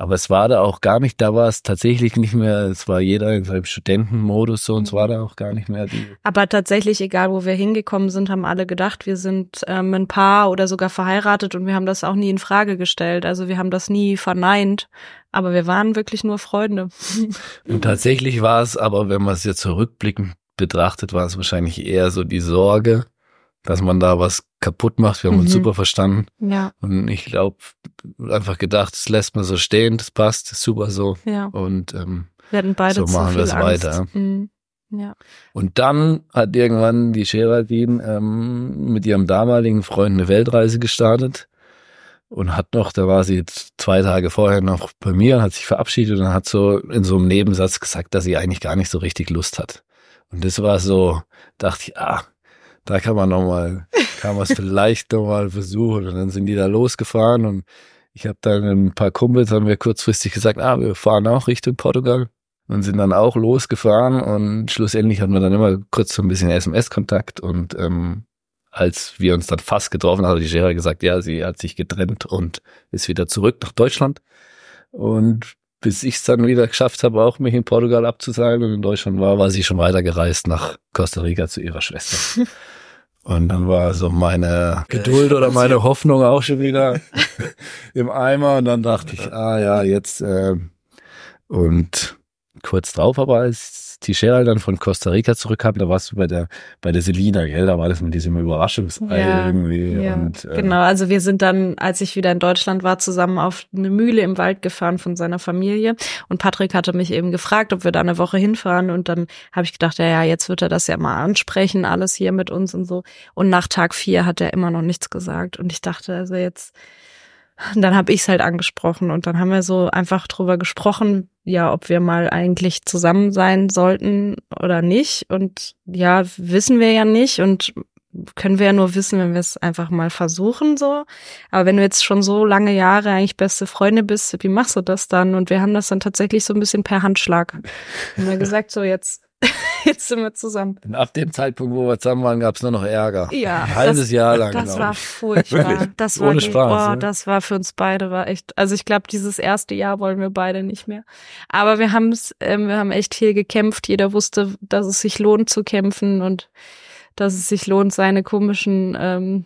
Aber es war da auch gar nicht, da war es tatsächlich nicht mehr, es war jeder in seinem Studentenmodus so und es war da auch gar nicht mehr die. Aber tatsächlich, egal wo wir hingekommen sind, haben alle gedacht, wir sind ähm, ein Paar oder sogar verheiratet und wir haben das auch nie in Frage gestellt. Also wir haben das nie verneint, aber wir waren wirklich nur Freunde. Und tatsächlich war es aber, wenn man es jetzt zurückblickend betrachtet, war es wahrscheinlich eher so die Sorge, dass man da was kaputt macht. Wir haben uns Mhm. super verstanden. Ja, Und ich glaube, einfach gedacht, das lässt man so stehen, das passt, das ist super so. ja. Und, ähm, Wir hatten beide So machen wir es weiter. Mhm. Ja. und dann hat irgendwann die Geraldine ähm, mit ihrem damaligen Freund eine Weltreise gestartet und hat noch, da war sie zwei Tage vorher noch bei mir, hat sich verabschiedet und hat so in so einem Nebensatz gesagt, dass sie eigentlich gar nicht so richtig Lust hat. Und das war so, dachte ich, ah, da kann man noch mal, kann man es vielleicht noch mal versuchen. Und dann sind die da losgefahren und ich habe dann ein paar Kumpels, haben wir kurzfristig gesagt, ah, wir fahren auch Richtung Portugal und sind dann auch losgefahren und schlussendlich hatten wir dann immer kurz so ein bisschen SMS-Kontakt und ähm, als wir uns dann fast getroffen haben, hat die Gera gesagt, ja, sie hat sich getrennt und ist wieder zurück nach Deutschland und bis ich es dann wieder geschafft habe, auch mich in Portugal abzuseilen und in Deutschland war, war sie schon weitergereist nach Costa Rica zu ihrer Schwester. Und dann war so meine Geduld oder meine Hoffnung auch schon wieder im Eimer. Und dann dachte ich, ah ja, jetzt äh, und kurz drauf, aber als die Cheryl dann von Costa Rica zurückkam, da warst du bei der bei der Selina, gell? Da war das mit diesem Überraschungsei Ja, irgendwie. Ja, und, äh, genau. Also wir sind dann, als ich wieder in Deutschland war, zusammen auf eine Mühle im Wald gefahren von seiner Familie. Und Patrick hatte mich eben gefragt, ob wir da eine Woche hinfahren. Und dann habe ich gedacht, ja, ja, jetzt wird er das ja mal ansprechen, alles hier mit uns und so. Und nach Tag vier hat er immer noch nichts gesagt. Und ich dachte, also jetzt, dann habe ich es halt angesprochen und dann haben wir so einfach drüber gesprochen, ja, ob wir mal eigentlich zusammen sein sollten oder nicht. Und ja, wissen wir ja nicht und können wir ja nur wissen, wenn wir es einfach mal versuchen so. Aber wenn du jetzt schon so lange Jahre eigentlich beste Freunde bist, wie machst du das dann? Und wir haben das dann tatsächlich so ein bisschen per Handschlag. Haben gesagt, so jetzt, jetzt sind wir zusammen. Und ab dem Zeitpunkt, wo wir zusammen waren, gab es nur noch Ärger. Ja, Ein halbes das- Jahr lang. Das war furchtbar. Das war Ohne die- Spaß, Oh, ne? das war für uns beide war echt. Also ich glaube, dieses erste Jahr wollen wir beide nicht mehr. Aber wir haben es, ähm, wir haben echt viel gekämpft. Jeder wusste, dass es sich lohnt zu kämpfen und dass es sich lohnt, seine komischen ähm,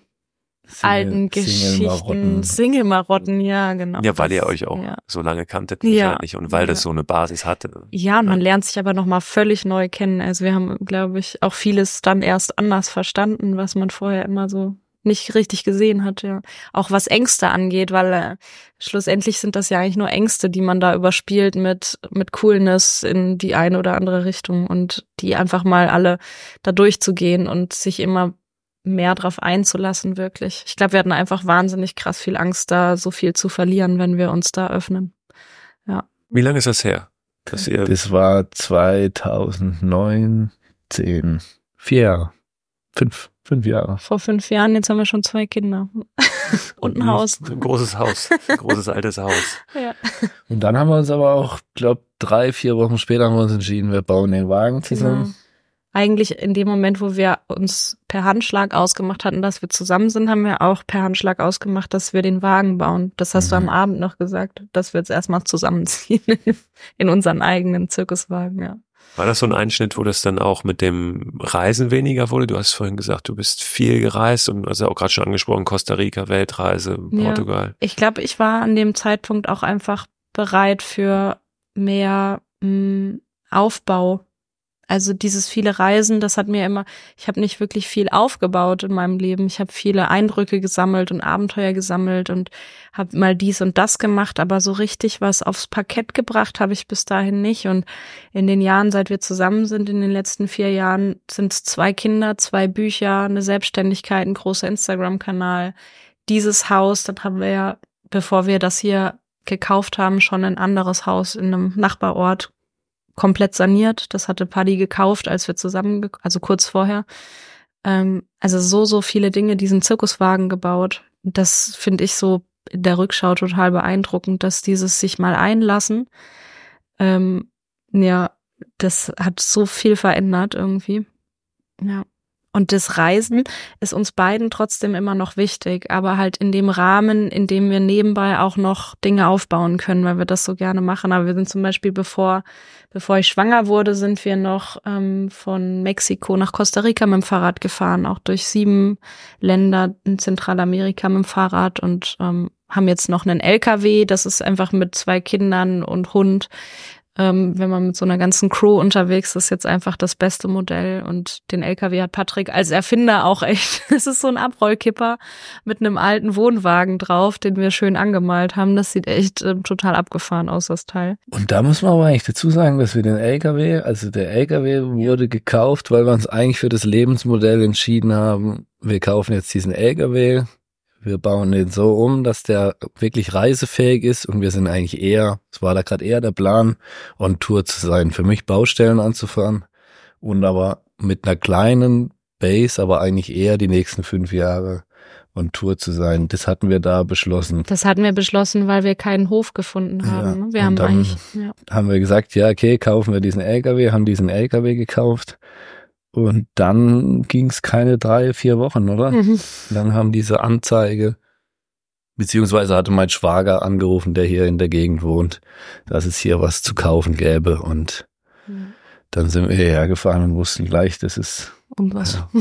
Single- alten Geschichten, Single-Marotten. Single-Marotten, ja genau. Ja, weil ihr Das- euch auch Ja. so lange kanntet Ja. wahrscheinlich und weil das Ja. so eine Basis hatte. Ja, und man lernt sich aber nochmal völlig neu kennen. Also wir haben, glaube ich, auch vieles dann erst anders verstanden, was man vorher immer so nicht richtig gesehen hat, ja. Auch was Ängste angeht, weil äh, schlussendlich sind das ja eigentlich nur Ängste, die man da überspielt mit, mit Coolness in die eine oder andere Richtung und die einfach mal alle da durchzugehen und sich immer mehr drauf einzulassen, wirklich. Ich glaube, wir hatten einfach wahnsinnig krass viel Angst, da so viel zu verlieren, wenn wir uns da öffnen. Wie lange ist das her? Dass ihr Das war 2009, 10, vier Jahre, fünf, fünf Jahre. Vor fünf Jahren, jetzt haben wir schon zwei Kinder. Und ein Haus. Ein großes Haus, ein großes altes Haus. Ja. Und dann haben wir uns aber auch, glaube drei, vier Wochen später haben wir uns entschieden, wir bauen den Wagen zusammen. Genau. Eigentlich in dem Moment, wo wir uns per Handschlag ausgemacht hatten, dass wir zusammen sind, haben wir auch per Handschlag ausgemacht, dass wir den Wagen bauen. Das hast du Mhm. am Abend noch gesagt, dass wir jetzt erstmal zusammenziehen in unseren eigenen Zirkuswagen, ja. War das so ein Einschnitt, wo das dann auch mit dem Reisen weniger wurde? Du hast vorhin gesagt, du bist viel gereist und also auch gerade schon angesprochen, Costa Rica, Weltreise, Ja. Portugal. Ich glaube, ich war an dem Zeitpunkt auch einfach bereit für mehr mh, Aufbau Also dieses viele Reisen, das hat mir immer, ich habe nicht wirklich viel aufgebaut in meinem Leben. Ich habe viele Eindrücke gesammelt und Abenteuer gesammelt und habe mal dies und das gemacht, aber so richtig was aufs Parkett gebracht habe ich bis dahin nicht. Und in den Jahren, seit wir zusammen sind, in den letzten vier Jahren, sind es zwei Kinder, zwei Bücher, eine Selbstständigkeit, ein großer Instagram-Kanal, dieses Haus. Dann haben wir ja, bevor wir das hier gekauft haben, schon ein anderes Haus in einem Nachbarort komplett saniert. Das hatte Paddy gekauft, als wir zusammen, also kurz vorher. Ähm, also so, so viele Dinge, diesen Zirkuswagen gebaut. Das finde ich so in der Rückschau total beeindruckend, dass dieses sich mal einlassen, ähm, ja, das hat so viel verändert irgendwie. Ja. Und das Reisen ist uns beiden trotzdem immer noch wichtig, aber halt in dem Rahmen, in dem wir nebenbei auch noch Dinge aufbauen können, weil wir das so gerne machen. Aber wir sind zum Beispiel, bevor, bevor ich schwanger wurde, sind wir noch ähm, von Mexiko nach Costa Rica mit dem Fahrrad gefahren, auch durch sieben Länder in Zentralamerika mit dem Fahrrad und ähm, haben jetzt noch einen LKW, das ist einfach mit zwei Kindern und Hund ähm, wenn man mit so einer ganzen Crew unterwegs ist, jetzt einfach das beste Modell. Und den LKW hat Patrick als Erfinder auch echt. Es ist so ein Abrollkipper mit einem alten Wohnwagen drauf, den wir schön angemalt haben. Das sieht echt ähm, total abgefahren aus, das Teil. Und da muss man aber eigentlich dazu sagen, dass wir den LKW, also der LKW wurde gekauft, weil wir uns eigentlich für das Lebensmodell entschieden haben. Wir kaufen jetzt diesen LKW, wir bauen den so um, dass der wirklich reisefähig ist und wir sind eigentlich eher, es war da gerade eher der Plan, on Tour zu sein. Für mich Baustellen anzufahren und aber mit einer kleinen Base, aber eigentlich eher die nächsten fünf Jahre on Tour zu sein. Das hatten wir da beschlossen. Das hatten wir beschlossen, weil wir keinen Hof gefunden haben. Ja, ne? wir haben eigentlich, ja. haben wir gesagt, ja, okay, kaufen wir diesen LKW, haben diesen LKW gekauft und dann ging es keine drei, vier Wochen, oder? Mhm. Dann haben diese Anzeige, beziehungsweise hatte mein Schwager angerufen, der hier in der Gegend wohnt, dass es hier was zu kaufen gäbe. Und mhm. dann sind wir hierher gefahren und wussten gleich, das ist. Und was? Ja.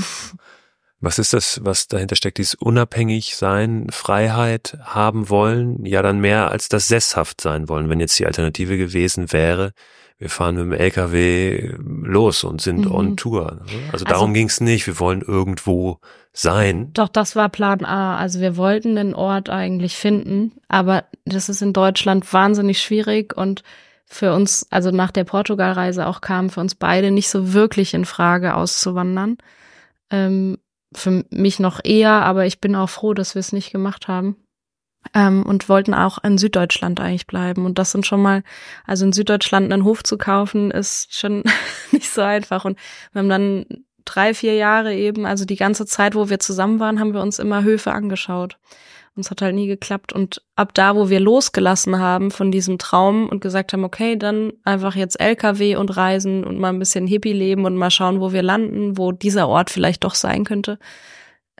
Was ist das, was dahinter steckt? Dieses unabhängig sein, Freiheit haben wollen, ja dann mehr als das sesshaft sein wollen. Wenn jetzt die Alternative gewesen wäre, wir fahren mit dem LKW los und sind mhm. on Tour. Also, also darum ging es nicht. Wir wollen irgendwo sein. Doch, das war Plan A. Also wir wollten den Ort eigentlich finden, aber das ist in Deutschland wahnsinnig schwierig und für uns, also nach der Portugalreise auch kam für uns beide nicht so wirklich in Frage auszuwandern. Ähm, für mich noch eher, aber ich bin auch froh, dass wir es nicht gemacht haben ähm, und wollten auch in Süddeutschland eigentlich bleiben. Und das sind schon mal, also in Süddeutschland einen Hof zu kaufen, ist schon nicht so einfach. Und wir haben dann drei, vier Jahre eben, also die ganze Zeit, wo wir zusammen waren, haben wir uns immer Höfe angeschaut. Und es hat halt nie geklappt. Und ab da, wo wir losgelassen haben von diesem Traum und gesagt haben, okay, dann einfach jetzt LKW und reisen und mal ein bisschen Hippie leben und mal schauen, wo wir landen, wo dieser Ort vielleicht doch sein könnte,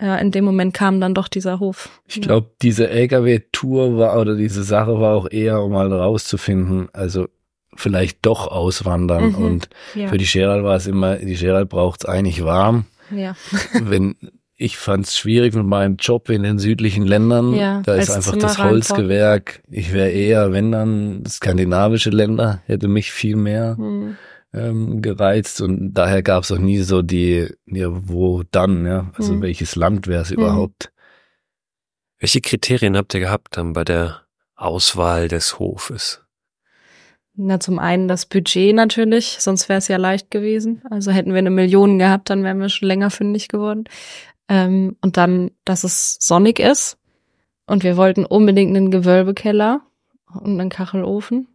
ja, in dem Moment kam dann doch dieser Hof. Ich glaube, diese LKW-Tour war oder diese Sache war auch eher, um mal rauszufinden, also vielleicht doch auswandern. Mhm, und ja. für die Gerald war es immer, die Gerald braucht es eigentlich warm. Ja. Wenn ich fand es schwierig mit meinem Job in den südlichen Ländern. Ja, da ist einfach das Holzgewerk. Ich wäre eher, wenn dann skandinavische Länder, hätte mich viel mehr. Mhm ähm, gereizt und daher gab es auch nie so die, ja, wo dann, ja, also mhm. welches Land wäre es mhm. überhaupt. Welche Kriterien habt ihr gehabt dann bei der Auswahl des Hofes? Na, zum einen das Budget natürlich, sonst wäre es ja leicht gewesen. Also hätten wir eine Million gehabt, dann wären wir schon länger fündig geworden. Ähm, und dann, dass es sonnig ist. Und wir wollten unbedingt einen Gewölbekeller und einen Kachelofen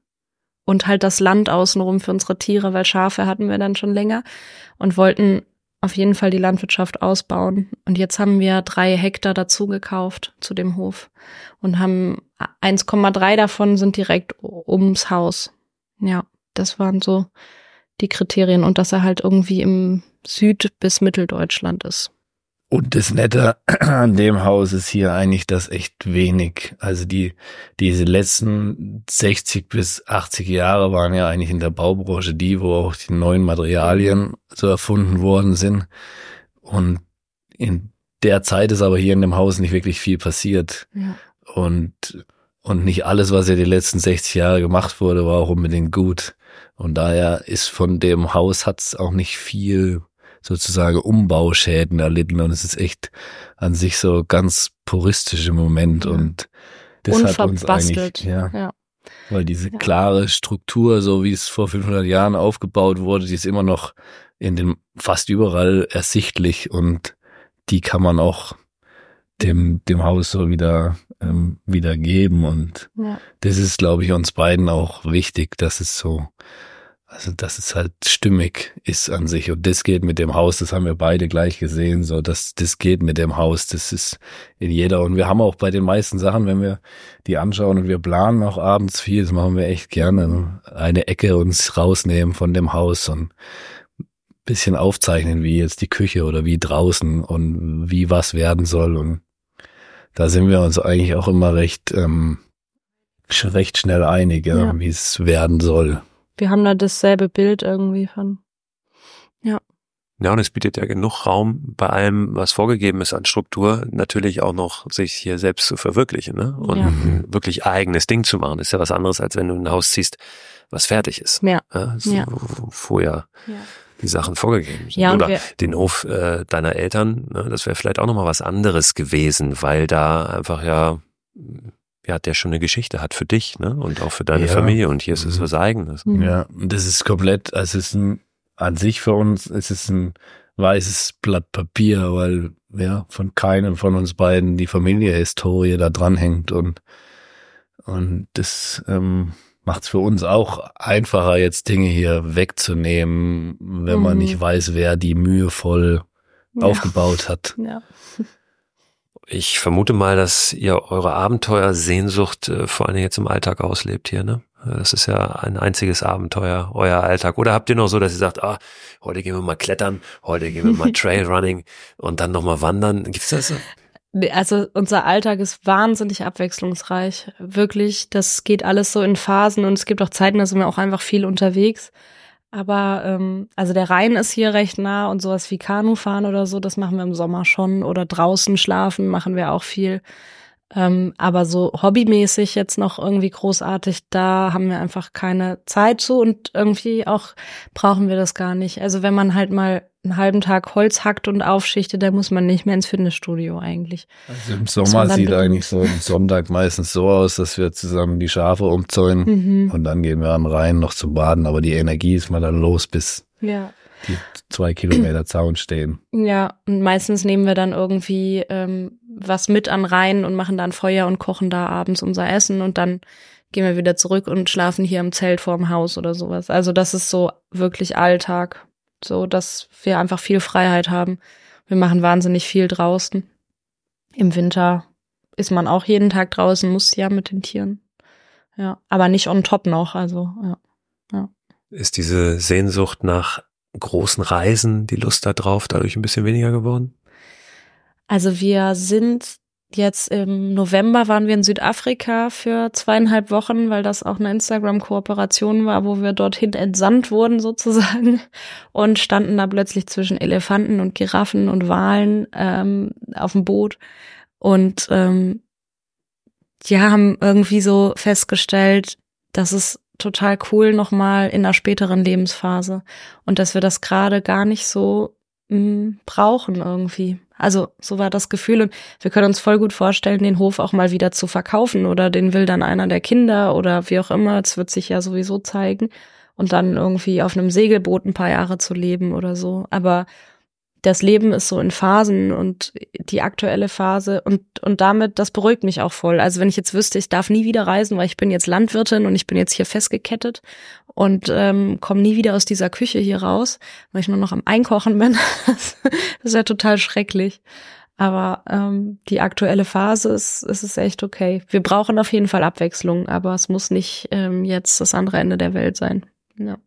und halt das Land außenrum für unsere Tiere, weil Schafe hatten wir dann schon länger und wollten auf jeden Fall die Landwirtschaft ausbauen. Und jetzt haben wir drei Hektar dazu gekauft zu dem Hof und haben 1,3 davon sind direkt ums Haus. Ja, das waren so die Kriterien und dass er halt irgendwie im Süd- bis Mitteldeutschland ist. Und das Nette an dem Haus ist hier eigentlich, dass echt wenig, also die, diese letzten 60 bis 80 Jahre waren ja eigentlich in der Baubranche die, wo auch die neuen Materialien so erfunden worden sind. Und in der Zeit ist aber hier in dem Haus nicht wirklich viel passiert. Ja. Und, und nicht alles, was ja die letzten 60 Jahre gemacht wurde, war auch unbedingt gut. Und daher ist von dem Haus hat's auch nicht viel sozusagen Umbauschäden erlitten und es ist echt an sich so ganz puristisch im Moment Ja. und das hat uns eigentlich, ja, ja. weil diese Ja. klare Struktur, so wie es vor 500 Jahren aufgebaut wurde, die ist immer noch in dem fast überall ersichtlich und die kann man auch dem dem Haus so wieder ähm, wieder geben und ja. das ist, glaube ich, uns beiden auch wichtig, dass es so, also dass es halt stimmig ist an sich. Und das geht mit dem Haus, das haben wir beide gleich gesehen, so dass das geht mit dem Haus, das ist in jeder. Und wir haben auch bei den meisten Sachen, wenn wir die anschauen und wir planen auch abends viel, das machen wir echt gerne, eine Ecke uns rausnehmen von dem Haus und bisschen aufzeichnen, wie jetzt die Küche oder wie draußen und wie was werden soll. Und da sind wir uns eigentlich auch immer recht, ähm, recht schnell einig, Ja. wie es werden soll. Wir haben da dasselbe Bild irgendwie von. Ja, und es bietet ja genug Raum bei allem, was vorgegeben ist an Struktur, natürlich auch noch sich hier selbst zu verwirklichen, ne? Und Ja. ein wirklich eigenes Ding zu machen. ist ja was anderes, als wenn du ein Haus ziehst, was fertig ist. Ja. Ja, so, Ja. wo Vorher Ja. die Sachen vorgegeben sind. Ja, Oder den Hof äh, deiner Eltern, ne? das wäre vielleicht auch nochmal was anderes gewesen, weil da einfach ja, ja, der schon eine Geschichte hat für dich, ne? Und auch für deine Ja. Familie. Und hier ist es Mhm. was Eigenes. Mhm. Ja, und das ist komplett, also es ist ein, an sich für uns, es ist ein weißes Blatt Papier, weil ja von keinem von uns beiden die Familienhistorie da dranhängt und und das ähm, macht es für uns auch einfacher, jetzt Dinge hier wegzunehmen, wenn man Mhm. nicht weiß, wer die mühevoll aufgebaut hat. Ja. Ich vermute mal, dass ihr eure Abenteuersehnsucht äh, vor allen Dingen jetzt im Alltag auslebt hier, ne? Das ist ja ein einziges Abenteuer, euer Alltag. Oder habt ihr noch so, dass ihr sagt, ah, heute gehen wir mal klettern, heute gehen wir mal Trailrunning und dann nochmal wandern? Gibt's das? so? Also unser Alltag ist wahnsinnig abwechslungsreich. Wirklich, das geht alles so in Phasen und es gibt auch Zeiten, da sind wir auch einfach viel unterwegs. Aber ähm, also der Rhein ist hier recht nah und sowas wie Kanufahren oder so, das machen wir im Sommer schon. Oder draußen schlafen machen wir auch viel. Ähm, aber so hobbymäßig jetzt noch irgendwie großartig, da haben wir einfach keine Zeit zu und irgendwie auch brauchen wir das gar nicht. Also wenn man halt mal einen halben Tag Holz hackt und aufschichtet, dann muss man nicht mehr ins Fitnessstudio eigentlich. Also im Sommer sieht eigentlich so ein Sonntag meistens so aus, dass wir zusammen die Schafe umzäunen Mhm. und dann gehen wir an den Rhein noch zum Baden, aber die Energie ist mal dann los, bis Ja. die zwei Kilometer Zaun stehen. Ja, und meistens nehmen wir dann irgendwie ähm, was mit an Rhein und machen dann Feuer und kochen da abends unser Essen und dann gehen wir wieder zurück und schlafen hier im Zelt vorm Haus oder sowas. Also das ist so wirklich Alltag, so dass wir einfach viel Freiheit haben. Wir machen wahnsinnig viel draußen. Im Winter ist man auch jeden Tag draußen, muss ja mit den Tieren. Ja, aber nicht on top noch, also ja. Ist diese Sehnsucht nach großen Reisen, die Lust da drauf, dadurch ein bisschen weniger geworden? Also wir sind jetzt im November waren wir in Südafrika für zweieinhalb Wochen, weil das auch eine Instagram-Kooperation war, wo wir dorthin entsandt wurden sozusagen und standen da plötzlich zwischen Elefanten und Giraffen und Walen ähm, auf dem Boot und ähm, ja, haben irgendwie so festgestellt, dass es total cool nochmal in einer späteren Lebensphase und dass wir das gerade gar nicht so mh, brauchen irgendwie. Also so war das Gefühl und wir können uns voll gut vorstellen, den Hof auch mal wieder zu verkaufen oder den will dann einer der Kinder oder wie auch immer. Es wird sich ja sowieso zeigen und dann irgendwie auf einem Segelboot ein paar Jahre zu leben oder so. Aber das Leben ist so in Phasen und die aktuelle Phase und, und damit, das beruhigt mich auch voll. Also wenn ich jetzt wüsste, ich darf nie wieder reisen, weil ich bin jetzt Landwirtin und ich bin jetzt hier festgekettet und ähm, komme nie wieder aus dieser Küche hier raus, weil ich nur noch am Einkochen bin, das ist ja total schrecklich. Aber ähm, die aktuelle Phase ist, ist es echt okay. Wir brauchen auf jeden Fall Abwechslung, aber es muss nicht ähm, jetzt das andere Ende der Welt sein. Ja.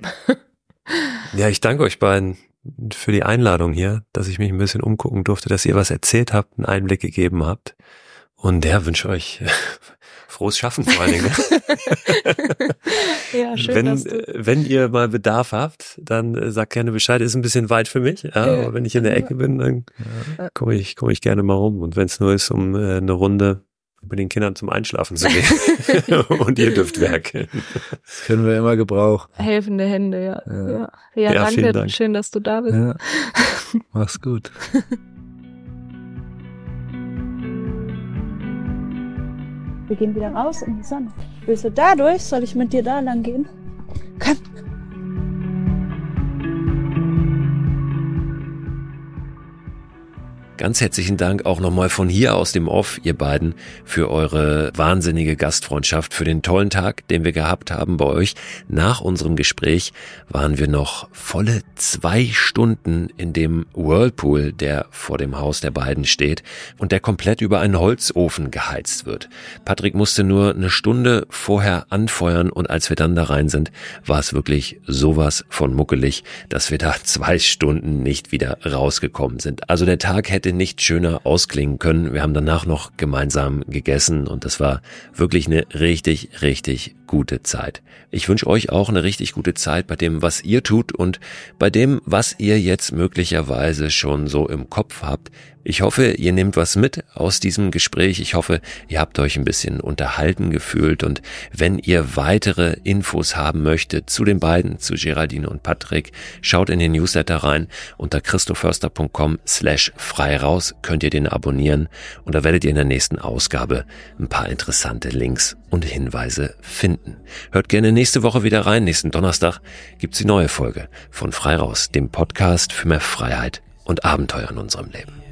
Ja, ich danke euch beiden für die Einladung hier, dass ich mich ein bisschen umgucken durfte, dass ihr was erzählt habt, einen Einblick gegeben habt. Und ja, wünsche euch frohes Schaffen vor allen Dingen. ja, schön, wenn, äh, wenn ihr mal Bedarf habt, dann äh, sagt gerne Bescheid. Ist ein bisschen weit für mich, ja, aber wenn ich in der Ecke bin, dann komme ich, komme ich gerne mal rum. Und wenn es nur ist, um äh, eine Runde mit den Kindern zum Einschlafen zu gehen. und ihr dürft werkeln. Das können wir immer gebrauchen. Helfende Hände, ja. Ja. Ja, ja, Ja, danke. Dank. Schön, dass du da bist. Ja. Mach's gut. Wir gehen wieder raus in die Sonne. Willst du da durch? Soll ich mit dir da lang gehen? Komm. Ganz herzlichen Dank auch nochmal von hier aus dem Off, ihr beiden, für eure wahnsinnige Gastfreundschaft, für den tollen Tag, den wir gehabt haben bei euch. Nach unserem Gespräch waren wir noch volle zwei Stunden in dem Whirlpool, der vor dem Haus der beiden steht und der komplett über einen Holzofen geheizt wird. Patrick musste nur eine Stunde vorher anfeuern und als wir dann da rein sind, war es wirklich sowas von muckelig, dass wir da zwei Stunden nicht wieder rausgekommen sind. Also der Tag hätte nicht schöner ausklingen können. Wir haben danach noch gemeinsam gegessen und das war wirklich eine richtig, richtig gute Zeit. Ich wünsche euch auch eine richtig gute Zeit bei dem, was ihr tut und bei dem, was ihr jetzt möglicherweise schon so im Kopf habt. Ich hoffe, ihr nehmt was mit aus diesem Gespräch. Ich hoffe, ihr habt euch ein bisschen unterhalten gefühlt und wenn ihr weitere Infos haben möchtet zu den beiden, zu Geraldine und Patrick, schaut in den Newsletter rein unter christoförster.com slash frei raus könnt ihr den abonnieren und da werdet ihr in der nächsten Ausgabe ein paar interessante Links und Hinweise finden. Hört gerne nächste Woche wieder rein. Nächsten Donnerstag gibt's die neue Folge von Frei raus, dem Podcast für mehr Freiheit und Abenteuer in unserem Leben.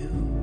you.